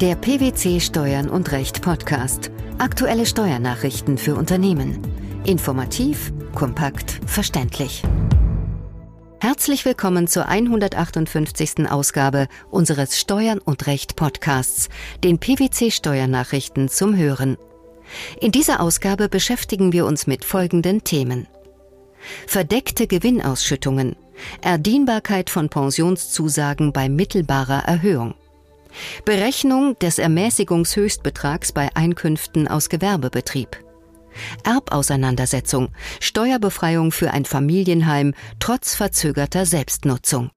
Der PwC Steuern und Recht Podcast. Aktuelle Steuernachrichten für Unternehmen. Informativ, kompakt, verständlich. Herzlich willkommen zur 158. Ausgabe unseres Steuern und Recht Podcasts, den PwC Steuernachrichten zum Hören. In dieser Ausgabe beschäftigen wir uns mit folgenden Themen. Verdeckte Gewinnausschüttungen, Erdienbarkeit von Pensionszusagen bei mittelbarer Erhöhung, Berechnung des Ermäßigungshöchstbetrags bei Einkünften aus Gewerbebetrieb. Erbauseinandersetzung, Steuerbefreiung für ein Familienheim trotz verzögerter Selbstnutzung.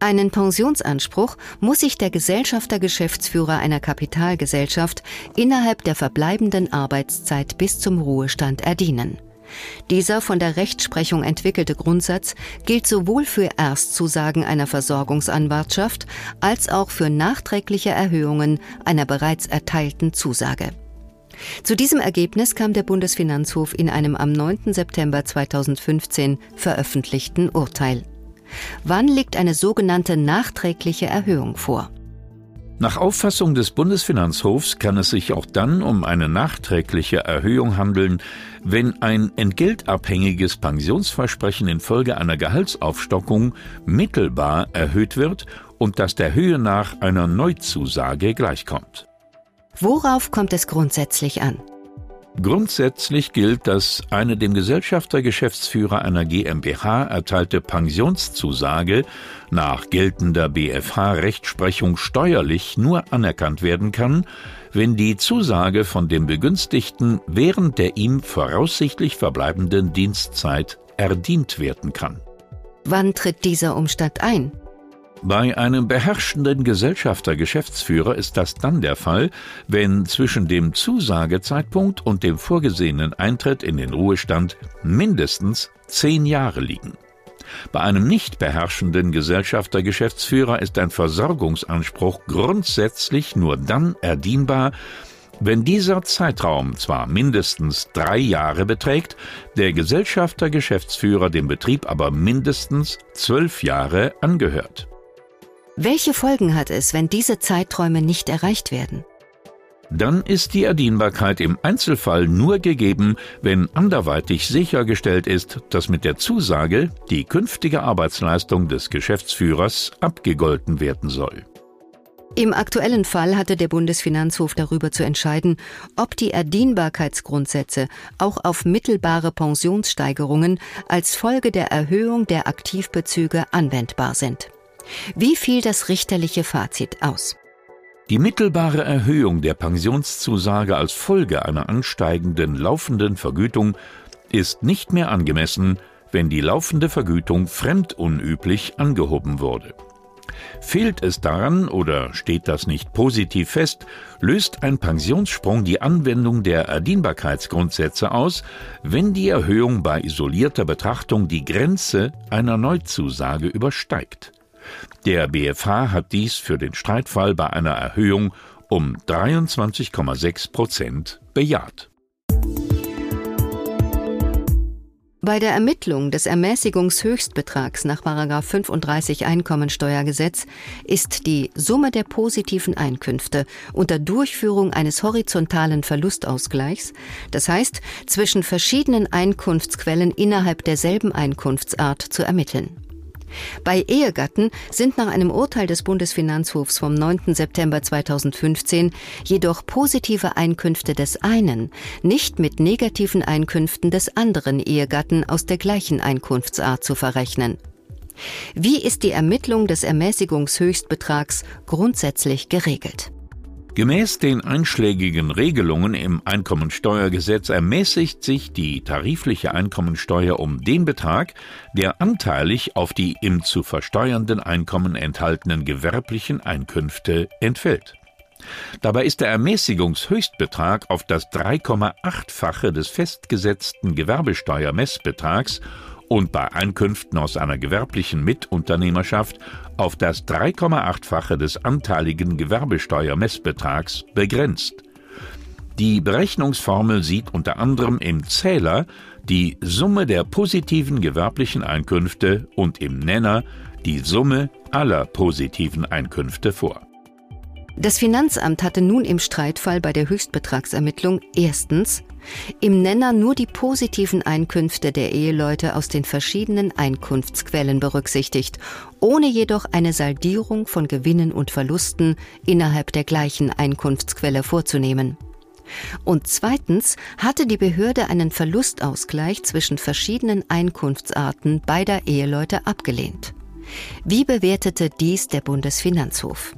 Einen Pensionsanspruch muss sich der Gesellschafter-Geschäftsführer einer Kapitalgesellschaft innerhalb der verbleibenden Arbeitszeit bis zum Ruhestand erdienen. Dieser von der Rechtsprechung entwickelte Grundsatz gilt sowohl für Erstzusagen einer Versorgungsanwartschaft als auch für nachträgliche Erhöhungen einer bereits erteilten Zusage. Zu diesem Ergebnis kam der Bundesfinanzhof in einem am 9. September 2015 veröffentlichten Urteil. Wann liegt eine sogenannte nachträgliche Erhöhung vor? Nach Auffassung des Bundesfinanzhofs kann es sich auch dann um eine nachträgliche Erhöhung handeln, wenn ein entgeltabhängiges Pensionsversprechen infolge einer Gehaltsaufstockung mittelbar erhöht wird und das der Höhe nach einer Neuzusage gleichkommt. Worauf kommt es grundsätzlich an? Grundsätzlich gilt, dass eine dem Gesellschafter Geschäftsführer einer GmbH erteilte Pensionszusage nach geltender BFH-Rechtsprechung steuerlich nur anerkannt werden kann, wenn die Zusage von dem Begünstigten während der ihm voraussichtlich verbleibenden Dienstzeit erdient werden kann. Wann tritt dieser Umstand ein? Bei einem beherrschenden Gesellschafter-Geschäftsführer ist das dann der Fall, wenn zwischen dem Zusagezeitpunkt und dem vorgesehenen Eintritt in den Ruhestand mindestens zehn Jahre liegen. Bei einem nicht beherrschenden Gesellschafter-Geschäftsführer ist ein Versorgungsanspruch grundsätzlich nur dann erdienbar, wenn dieser Zeitraum zwar mindestens drei Jahre beträgt, der Gesellschafter-Geschäftsführer dem Betrieb aber mindestens zwölf Jahre angehört. Welche Folgen hat es, wenn diese Zeiträume nicht erreicht werden? Dann ist die Erdienbarkeit im Einzelfall nur gegeben, wenn anderweitig sichergestellt ist, dass mit der Zusage die künftige Arbeitsleistung des Geschäftsführers abgegolten werden soll. Im aktuellen Fall hatte der Bundesfinanzhof darüber zu entscheiden, ob die Erdienbarkeitsgrundsätze auch auf mittelbare Pensionssteigerungen als Folge der Erhöhung der Aktivbezüge anwendbar sind. Wie fiel das richterliche Fazit aus? Die mittelbare Erhöhung der Pensionszusage als Folge einer ansteigenden laufenden Vergütung ist nicht mehr angemessen, wenn die laufende Vergütung fremdunüblich angehoben wurde. Fehlt es daran oder steht das nicht positiv fest, löst ein Pensionssprung die Anwendung der Erdienbarkeitsgrundsätze aus, wenn die Erhöhung bei isolierter Betrachtung die Grenze einer Neuzusage übersteigt. Der BFH hat dies für den Streitfall bei einer Erhöhung um 23,6 Prozent bejaht. Bei der Ermittlung des Ermäßigungshöchstbetrags nach 35 Einkommensteuergesetz ist die Summe der positiven Einkünfte unter Durchführung eines horizontalen Verlustausgleichs, das heißt zwischen verschiedenen Einkunftsquellen innerhalb derselben Einkunftsart, zu ermitteln. Bei Ehegatten sind nach einem Urteil des Bundesfinanzhofs vom 9. September 2015 jedoch positive Einkünfte des einen nicht mit negativen Einkünften des anderen Ehegatten aus der gleichen Einkunftsart zu verrechnen. Wie ist die Ermittlung des Ermäßigungshöchstbetrags grundsätzlich geregelt? Gemäß den einschlägigen Regelungen im Einkommensteuergesetz ermäßigt sich die tarifliche Einkommensteuer um den Betrag, der anteilig auf die im zu versteuernden Einkommen enthaltenen gewerblichen Einkünfte entfällt. Dabei ist der Ermäßigungshöchstbetrag auf das 3,8-fache des festgesetzten Gewerbesteuermessbetrags und bei Einkünften aus einer gewerblichen Mitunternehmerschaft auf das 3,8-fache des anteiligen Gewerbesteuermessbetrags begrenzt. Die Berechnungsformel sieht unter anderem im Zähler die Summe der positiven gewerblichen Einkünfte und im Nenner die Summe aller positiven Einkünfte vor. Das Finanzamt hatte nun im Streitfall bei der Höchstbetragsermittlung erstens im Nenner nur die positiven Einkünfte der Eheleute aus den verschiedenen Einkunftsquellen berücksichtigt, ohne jedoch eine Saldierung von Gewinnen und Verlusten innerhalb der gleichen Einkunftsquelle vorzunehmen. Und zweitens hatte die Behörde einen Verlustausgleich zwischen verschiedenen Einkunftsarten beider Eheleute abgelehnt. Wie bewertete dies der Bundesfinanzhof?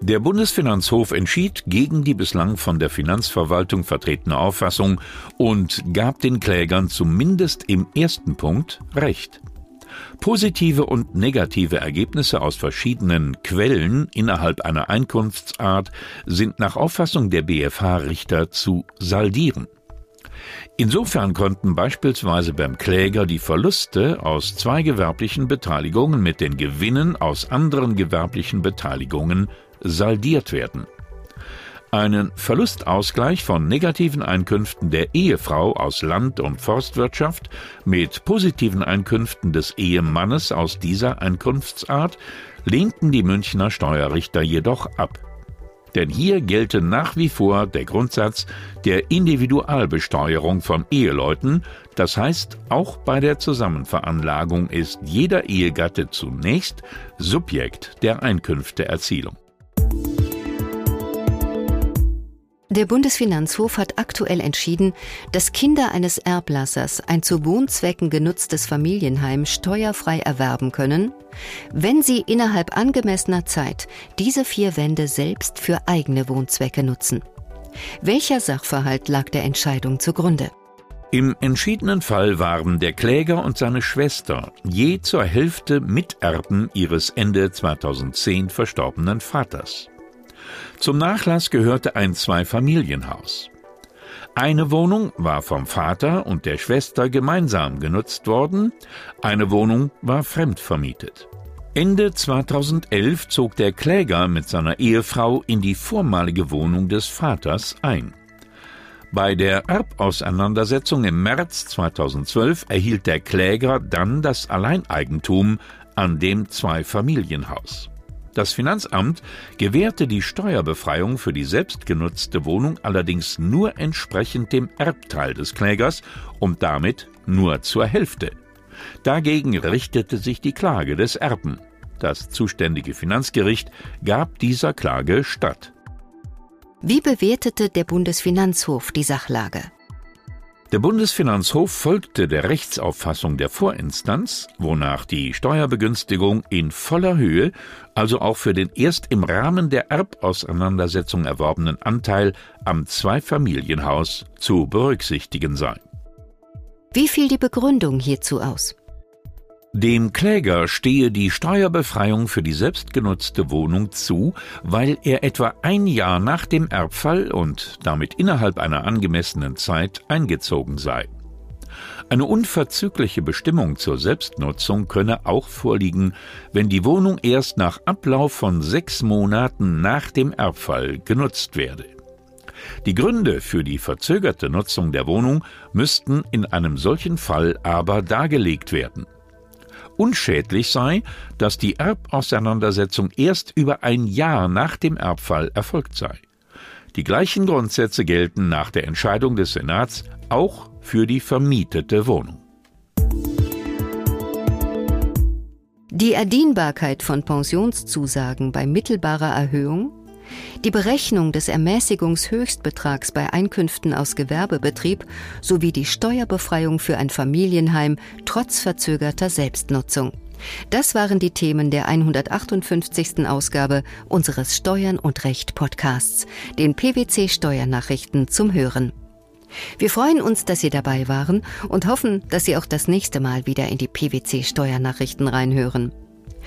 Der Bundesfinanzhof entschied gegen die bislang von der Finanzverwaltung vertretene Auffassung und gab den Klägern zumindest im ersten Punkt Recht. Positive und negative Ergebnisse aus verschiedenen Quellen innerhalb einer Einkunftsart sind nach Auffassung der BFH-Richter zu saldieren. Insofern konnten beispielsweise beim Kläger die Verluste aus zwei gewerblichen Beteiligungen mit den Gewinnen aus anderen gewerblichen Beteiligungen saldiert werden. Einen Verlustausgleich von negativen Einkünften der Ehefrau aus Land- und Forstwirtschaft mit positiven Einkünften des Ehemannes aus dieser Einkunftsart lehnten die Münchner Steuerrichter jedoch ab. Denn hier gelte nach wie vor der Grundsatz der Individualbesteuerung von Eheleuten, das heißt, auch bei der Zusammenveranlagung ist jeder Ehegatte zunächst Subjekt der Einkünfteerzielung. Der Bundesfinanzhof hat aktuell entschieden, dass Kinder eines Erblassers ein zu Wohnzwecken genutztes Familienheim steuerfrei erwerben können, wenn sie innerhalb angemessener Zeit diese vier Wände selbst für eigene Wohnzwecke nutzen. Welcher Sachverhalt lag der Entscheidung zugrunde? Im entschiedenen Fall waren der Kläger und seine Schwester je zur Hälfte Miterben ihres Ende 2010 verstorbenen Vaters. Zum Nachlass gehörte ein Zweifamilienhaus. Eine Wohnung war vom Vater und der Schwester gemeinsam genutzt worden, eine Wohnung war fremdvermietet. Ende 2011 zog der Kläger mit seiner Ehefrau in die vormalige Wohnung des Vaters ein. Bei der Erbauseinandersetzung im März 2012 erhielt der Kläger dann das Alleineigentum an dem Zweifamilienhaus. Das Finanzamt gewährte die Steuerbefreiung für die selbstgenutzte Wohnung allerdings nur entsprechend dem Erbteil des Klägers und damit nur zur Hälfte. Dagegen richtete sich die Klage des Erben. Das zuständige Finanzgericht gab dieser Klage statt. Wie bewertete der Bundesfinanzhof die Sachlage? Der Bundesfinanzhof folgte der Rechtsauffassung der Vorinstanz, wonach die Steuerbegünstigung in voller Höhe, also auch für den erst im Rahmen der Erbauseinandersetzung erworbenen Anteil am Zweifamilienhaus zu berücksichtigen sei. Wie fiel die Begründung hierzu aus? Dem Kläger stehe die Steuerbefreiung für die selbstgenutzte Wohnung zu, weil er etwa ein Jahr nach dem Erbfall und damit innerhalb einer angemessenen Zeit eingezogen sei. Eine unverzügliche Bestimmung zur Selbstnutzung könne auch vorliegen, wenn die Wohnung erst nach Ablauf von sechs Monaten nach dem Erbfall genutzt werde. Die Gründe für die verzögerte Nutzung der Wohnung müssten in einem solchen Fall aber dargelegt werden. Unschädlich sei, dass die Erbauseinandersetzung erst über ein Jahr nach dem Erbfall erfolgt sei. Die gleichen Grundsätze gelten nach der Entscheidung des Senats auch für die vermietete Wohnung. Die Erdienbarkeit von Pensionszusagen bei mittelbarer Erhöhung die Berechnung des Ermäßigungshöchstbetrags bei Einkünften aus Gewerbebetrieb sowie die Steuerbefreiung für ein Familienheim trotz verzögerter Selbstnutzung. Das waren die Themen der 158. Ausgabe unseres Steuern und Recht Podcasts, den PwC Steuernachrichten zum Hören. Wir freuen uns, dass Sie dabei waren und hoffen, dass Sie auch das nächste Mal wieder in die PwC Steuernachrichten reinhören.